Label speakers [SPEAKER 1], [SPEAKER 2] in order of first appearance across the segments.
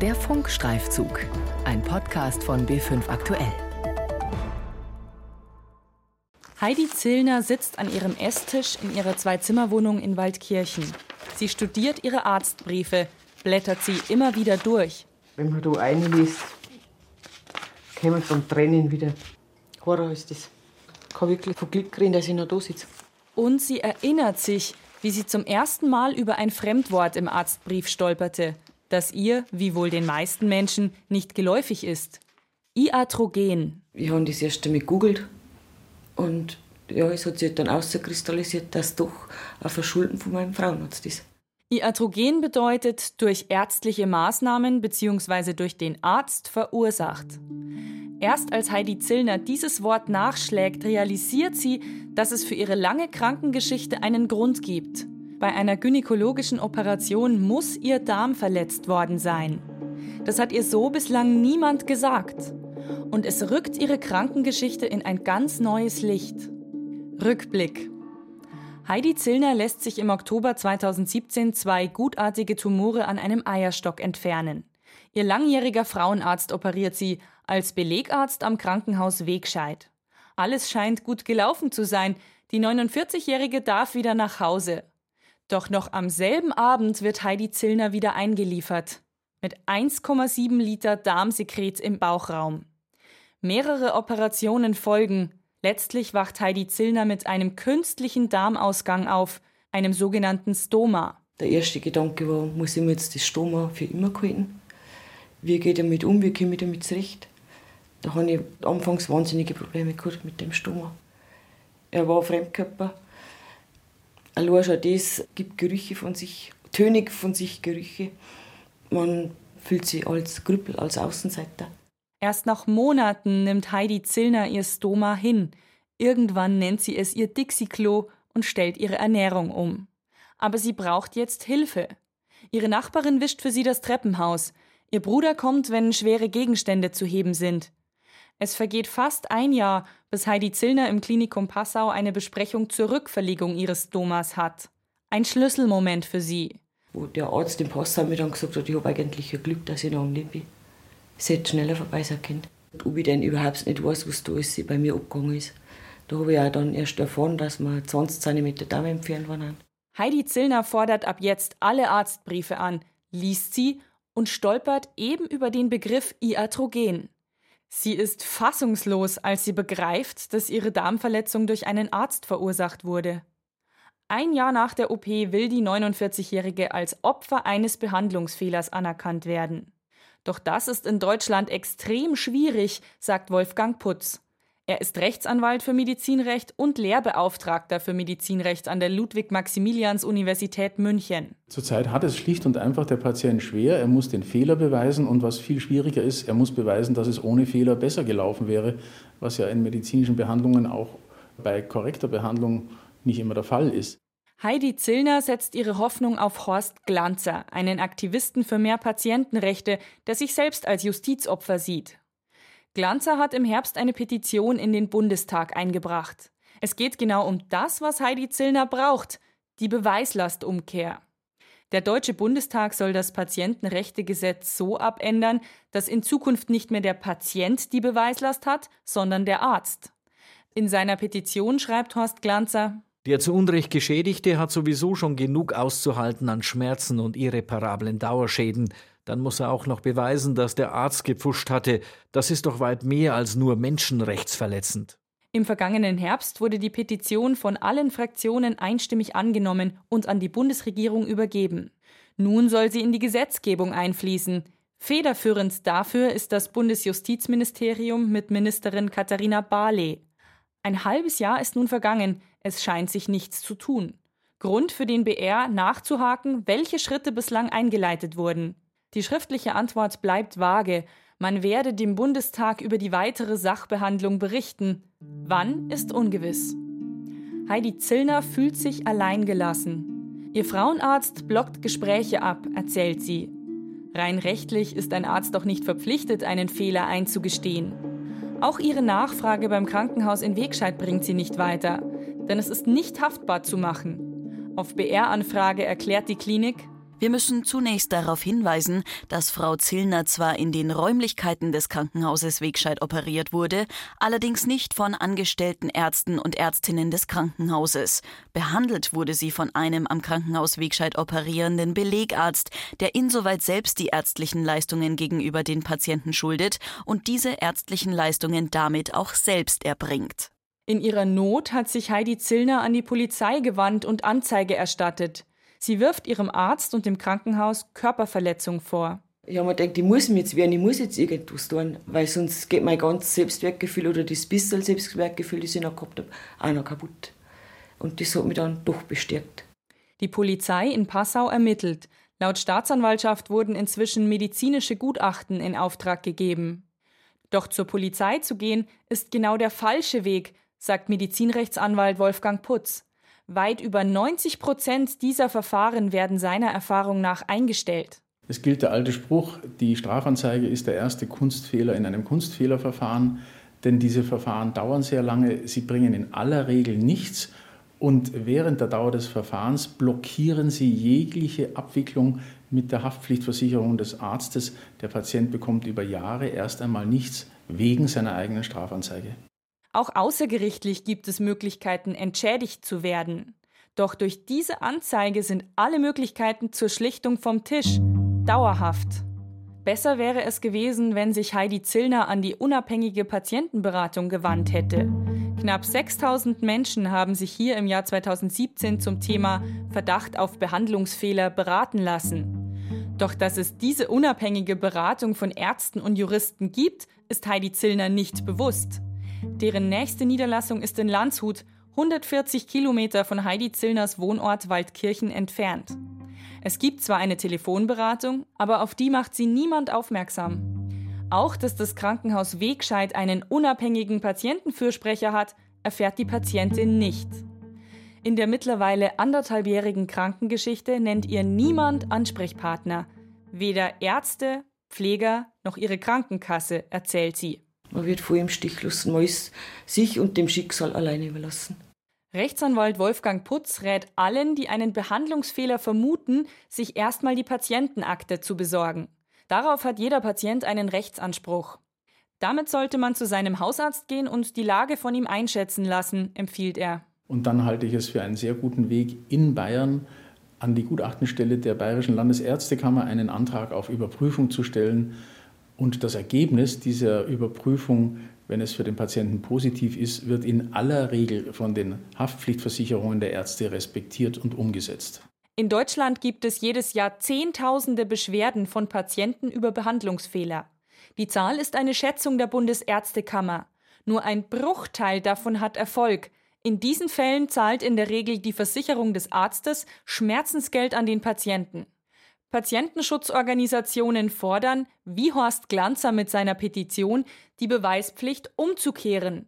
[SPEAKER 1] Der Funkstreifzug, ein Podcast von B5 Aktuell.
[SPEAKER 2] Heidi Zillner sitzt an ihrem Esstisch in ihrer Zwei-Zimmer-Wohnung in Waldkirchen. Sie studiert ihre Arztbriefe, blättert sie immer wieder durch.
[SPEAKER 3] Wenn man da reinliest, kommen von Tränen wieder. Horror ist das. Ich kann wirklich von Glück reden, dass ich noch da sitze.
[SPEAKER 2] Und sie erinnert sich, wie sie zum ersten Mal über ein Fremdwort im Arztbrief stolperte, das ihr, wie wohl den meisten Menschen, nicht geläufig ist. Iatrogen.
[SPEAKER 3] Ich habe das erst einmal gegoogelt und ja, es hat sich dann auskristallisiert, dass doch ein Verschulden von meinem Frauenarzt ist.
[SPEAKER 2] Iatrogen bedeutet durch ärztliche Maßnahmen bzw. durch den Arzt verursacht. Erst als Heidi Zillner dieses Wort nachschlägt, realisiert sie, dass es für ihre lange Krankengeschichte einen Grund gibt. Bei einer gynäkologischen Operation muss ihr Darm verletzt worden sein. Das hat ihr so bislang niemand gesagt. Und es rückt ihre Krankengeschichte in ein ganz neues Licht. Rückblick. Heidi Zillner lässt sich im Oktober 2017 zwei gutartige Tumore an einem Eierstock entfernen. Ihr langjähriger Frauenarzt operiert sie als Belegarzt am Krankenhaus Wegscheid. Alles scheint gut gelaufen zu sein. Die 49-Jährige darf wieder nach Hause. Doch noch am selben Abend wird Heidi Zillner wieder eingeliefert. Mit 1,7 Liter Darmsekret im Bauchraum. Mehrere Operationen folgen, Letztlich wacht Heidi Zillner mit einem künstlichen Darmausgang auf, einem sogenannten Stoma.
[SPEAKER 3] Der erste Gedanke war, muss ich mir jetzt das Stoma für immer halten? Wie geht er damit um? Wie komme ich damit zurecht? Da habe ich anfangs wahnsinnige Probleme gehabt mit dem Stoma. Er war Fremdkörper. Allein schon das gibt Gerüche von sich, tönig von sich Gerüche. Man fühlt sich als Krüppel, als Außenseiter.
[SPEAKER 2] Erst nach Monaten nimmt Heidi Zillner ihr Stoma hin. Irgendwann nennt sie es ihr Dixie-Klo und stellt ihre Ernährung um. Aber sie braucht jetzt Hilfe. Ihre Nachbarin wischt für sie das Treppenhaus. Ihr Bruder kommt, wenn schwere Gegenstände zu heben sind. Es vergeht fast ein Jahr, bis Heidi Zillner im Klinikum Passau eine Besprechung zur Rückverlegung ihres Stomas hat. Ein Schlüsselmoment für sie.
[SPEAKER 3] Wo der Arzt im Passau mir dann gesagt hat, ich habe eigentlich ein Glück, dass ich noch am Leben bin es hätte schneller vorbei sein können. Ob ich denn überhaupt nicht weiß, was da alles bei mir abgegangen ist. Da habe ich auch dann erst erfahren, dass wir 20 cm Darm entfernt waren.
[SPEAKER 2] Heidi Zillner fordert ab jetzt alle Arztbriefe an, liest sie und stolpert eben über den Begriff Iatrogen. Sie ist fassungslos, als sie begreift, dass ihre Darmverletzung durch einen Arzt verursacht wurde. Ein Jahr nach der OP will die 49-Jährige als Opfer eines Behandlungsfehlers anerkannt werden. Doch das ist in Deutschland extrem schwierig, sagt Wolfgang Putz. Er ist Rechtsanwalt für Medizinrecht und Lehrbeauftragter für Medizinrecht an der Ludwig-Maximilians-Universität München.
[SPEAKER 4] Zurzeit hat es schlicht und einfach der Patient schwer. Er muss den Fehler beweisen und was viel schwieriger ist, er muss beweisen, dass es ohne Fehler besser gelaufen wäre, was ja in medizinischen Behandlungen auch bei korrekter Behandlung nicht immer der Fall ist.
[SPEAKER 2] Heidi Zillner setzt ihre Hoffnung auf Horst Glanzer, einen Aktivisten für mehr Patientenrechte, der sich selbst als Justizopfer sieht. Glanzer hat im Herbst eine Petition in den Bundestag eingebracht. Es geht genau um das, was Heidi Zillner braucht, die Beweislastumkehr. Der Deutsche Bundestag soll das Patientenrechtegesetz so abändern, dass in Zukunft nicht mehr der Patient die Beweislast hat, sondern der Arzt. In seiner Petition schreibt Horst Glanzer,
[SPEAKER 5] der zu Unrecht Geschädigte hat sowieso schon genug auszuhalten an Schmerzen und irreparablen Dauerschäden. Dann muss er auch noch beweisen, dass der Arzt gepfuscht hatte. Das ist doch weit mehr als nur menschenrechtsverletzend.
[SPEAKER 2] Im vergangenen Herbst wurde die Petition von allen Fraktionen einstimmig angenommen und an die Bundesregierung übergeben. Nun soll sie in die Gesetzgebung einfließen. Federführend dafür ist das Bundesjustizministerium mit Ministerin Katharina Barley. Ein halbes Jahr ist nun vergangen, es scheint sich nichts zu tun. Grund für den BR nachzuhaken, welche Schritte bislang eingeleitet wurden. Die schriftliche Antwort bleibt vage. Man werde dem Bundestag über die weitere Sachbehandlung berichten. Wann ist ungewiss. Heidi Zillner fühlt sich alleingelassen. Ihr Frauenarzt blockt Gespräche ab, erzählt sie. Rein rechtlich ist ein Arzt doch nicht verpflichtet, einen Fehler einzugestehen. Auch ihre Nachfrage beim Krankenhaus in Wegscheid bringt sie nicht weiter, denn es ist nicht haftbar zu machen. Auf BR-Anfrage erklärt die Klinik,
[SPEAKER 6] Wir müssen zunächst darauf hinweisen, dass Frau Zillner zwar in den Räumlichkeiten des Krankenhauses Wegscheid operiert wurde, allerdings nicht von angestellten Ärzten und Ärztinnen des Krankenhauses. Behandelt wurde sie von einem am Krankenhaus Wegscheid operierenden Belegarzt, der insoweit selbst die ärztlichen Leistungen gegenüber den Patienten schuldet und diese ärztlichen Leistungen damit auch selbst erbringt.
[SPEAKER 2] In ihrer Not hat sich Heidi Zillner an die Polizei gewandt und Anzeige erstattet. Sie wirft ihrem Arzt und dem Krankenhaus Körperverletzung vor.
[SPEAKER 3] Ja, man denkt, ich muss jetzt wehren, ich muss jetzt irgendwas tun, weil sonst geht mein ganzes Selbstwertgefühl oder das bisschen Selbstwertgefühl, das ich noch gehabt habe, auch noch kaputt. Und das hat mich dann doch bestärkt.
[SPEAKER 2] Die Polizei in Passau ermittelt. Laut Staatsanwaltschaft wurden inzwischen medizinische Gutachten in Auftrag gegeben. Doch zur Polizei zu gehen, ist genau der falsche Weg, sagt Medizinrechtsanwalt Wolfgang Putz. Weit über 90 Prozent dieser Verfahren werden seiner Erfahrung nach eingestellt.
[SPEAKER 4] Es gilt der alte Spruch, die Strafanzeige ist der erste Kunstfehler in einem Kunstfehlerverfahren, denn diese Verfahren dauern sehr lange, sie bringen in aller Regel nichts und während der Dauer des Verfahrens blockieren sie jegliche Abwicklung mit der Haftpflichtversicherung des Arztes. Der Patient bekommt über Jahre erst einmal nichts wegen seiner eigenen Strafanzeige.
[SPEAKER 2] Auch außergerichtlich gibt es Möglichkeiten, entschädigt zu werden. Doch durch diese Anzeige sind alle Möglichkeiten zur Schlichtung vom Tisch dauerhaft. Besser wäre es gewesen, wenn sich Heidi Zillner an die unabhängige Patientenberatung gewandt hätte. Knapp 6000 Menschen haben sich hier im Jahr 2017 zum Thema Verdacht auf Behandlungsfehler beraten lassen. Doch dass es diese unabhängige Beratung von Ärzten und Juristen gibt, ist Heidi Zillner nicht bewusst. Deren nächste Niederlassung ist in Landshut, 140 Kilometer von Heidi Zillners Wohnort Waldkirchen entfernt. Es gibt zwar eine Telefonberatung, aber auf die macht sie niemand aufmerksam. Auch, dass das Krankenhaus Wegscheid einen unabhängigen Patientenfürsprecher hat, erfährt die Patientin nicht. In der mittlerweile anderthalbjährigen Krankengeschichte nennt ihr niemand Ansprechpartner. Weder Ärzte, Pfleger noch ihre Krankenkasse, erzählt sie.
[SPEAKER 3] Man wird vor im Stich lassen, man ist sich und dem Schicksal alleine überlassen.
[SPEAKER 2] Rechtsanwalt Wolfgang Putz rät allen, die einen Behandlungsfehler vermuten, sich erstmal die Patientenakte zu besorgen. Darauf hat jeder Patient einen Rechtsanspruch. Damit sollte man zu seinem Hausarzt gehen und die Lage von ihm einschätzen lassen, empfiehlt er.
[SPEAKER 4] Und dann halte ich es für einen sehr guten Weg, in Bayern an die Gutachtenstelle der Bayerischen Landesärztekammer einen Antrag auf Überprüfung zu stellen und das Ergebnis dieser Überprüfung, wenn es für den Patienten positiv ist, wird in aller Regel von den Haftpflichtversicherungen der Ärzte respektiert und umgesetzt.
[SPEAKER 2] In Deutschland gibt es jedes Jahr Zehntausende Beschwerden von Patienten über Behandlungsfehler. Die Zahl ist eine Schätzung der Bundesärztekammer. Nur ein Bruchteil davon hat Erfolg. In diesen Fällen zahlt in der Regel die Versicherung des Arztes Schmerzensgeld an den Patienten. Patientenschutzorganisationen fordern, wie Horst Glanzer mit seiner Petition, die Beweispflicht umzukehren.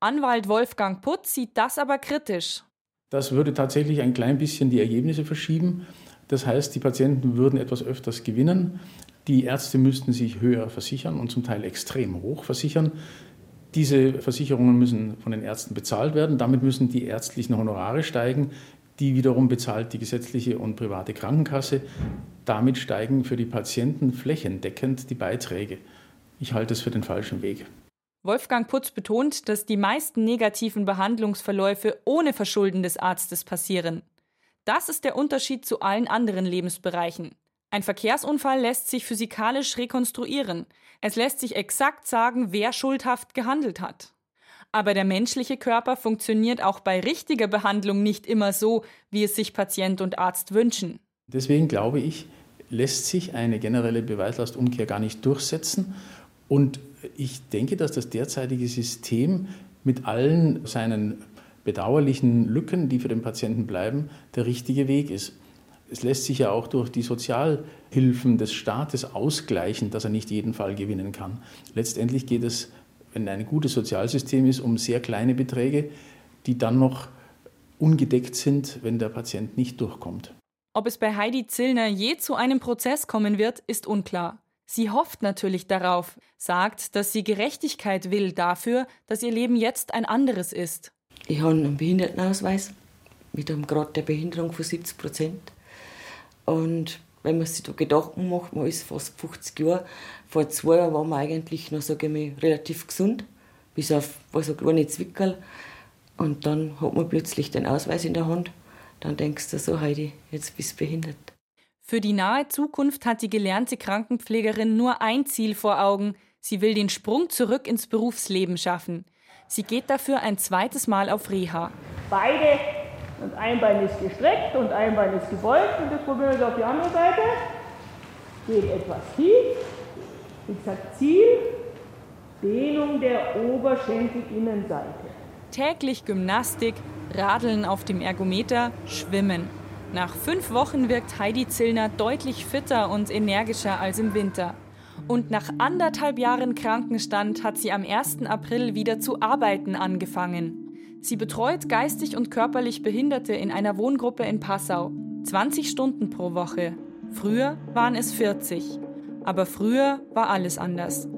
[SPEAKER 2] Anwalt Wolfgang Putz sieht das aber kritisch.
[SPEAKER 4] Das würde tatsächlich ein klein bisschen die Ergebnisse verschieben. Das heißt, die Patienten würden etwas öfters gewinnen. Die Ärzte müssten sich höher versichern und zum Teil extrem hoch versichern. Diese Versicherungen müssen von den Ärzten bezahlt werden. Damit müssen die ärztlichen Honorare steigen. Die wiederum bezahlt die gesetzliche und private Krankenkasse. Damit steigen für die Patienten flächendeckend die Beiträge. Ich halte es für den falschen Weg.
[SPEAKER 2] Wolfgang Putz betont, dass die meisten negativen Behandlungsverläufe ohne Verschulden des Arztes passieren. Das ist der Unterschied zu allen anderen Lebensbereichen. Ein Verkehrsunfall lässt sich physikalisch rekonstruieren. Es lässt sich exakt sagen, wer schuldhaft gehandelt hat. Aber der menschliche Körper funktioniert auch bei richtiger Behandlung nicht immer so, wie es sich Patient und Arzt wünschen.
[SPEAKER 4] Deswegen glaube ich, lässt sich eine generelle Beweislastumkehr gar nicht durchsetzen. Und ich denke, dass das derzeitige System mit allen seinen bedauerlichen Lücken, die für den Patienten bleiben, der richtige Weg ist. Es lässt sich ja auch durch die Sozialhilfen des Staates ausgleichen, dass er nicht jeden Fall gewinnen kann. Letztendlich geht es wenn ein gutes Sozialsystem ist, um sehr kleine Beträge, die dann noch ungedeckt sind, wenn der Patient nicht durchkommt.
[SPEAKER 2] Ob es bei Heidi Zillner je zu einem Prozess kommen wird, ist unklar. Sie hofft natürlich darauf, sagt, dass sie Gerechtigkeit will dafür, dass ihr Leben jetzt ein anderes ist.
[SPEAKER 3] Ich habe einen Behindertenausweis mit einem Grad der Behinderung von 70 Prozent. Und wenn man sich da Gedanken macht, man ist fast 50 Jahre. Vor zwei Jahren waren wir eigentlich noch, sage ich mal, relativ gesund, bis auf so kleine Zwickerl. Und dann hat man plötzlich den Ausweis in der Hand. Dann denkst du so, Heidi, jetzt bist du behindert.
[SPEAKER 2] Für die nahe Zukunft hat die gelernte Krankenpflegerin nur ein Ziel vor Augen. Sie will den Sprung zurück ins Berufsleben schaffen. Sie geht dafür ein zweites Mal auf Reha.
[SPEAKER 7] Beide und ein Bein ist gestreckt und ein Bein ist gebeugt und das probieren wir auf die andere Seite. Geht etwas tief. Wie gesagt, Ziel, Dehnung der Oberschenkelinnenseite.
[SPEAKER 2] Täglich Gymnastik, Radeln auf dem Ergometer, Schwimmen. Nach fünf Wochen wirkt Heidi Zillner deutlich fitter und energischer als im Winter. Und nach anderthalb Jahren Krankenstand hat sie am 1. April wieder zu arbeiten angefangen. Sie betreut geistig und körperlich Behinderte in einer Wohngruppe in Passau. 20 Stunden pro Woche. Früher waren es 40. Aber früher war alles anders.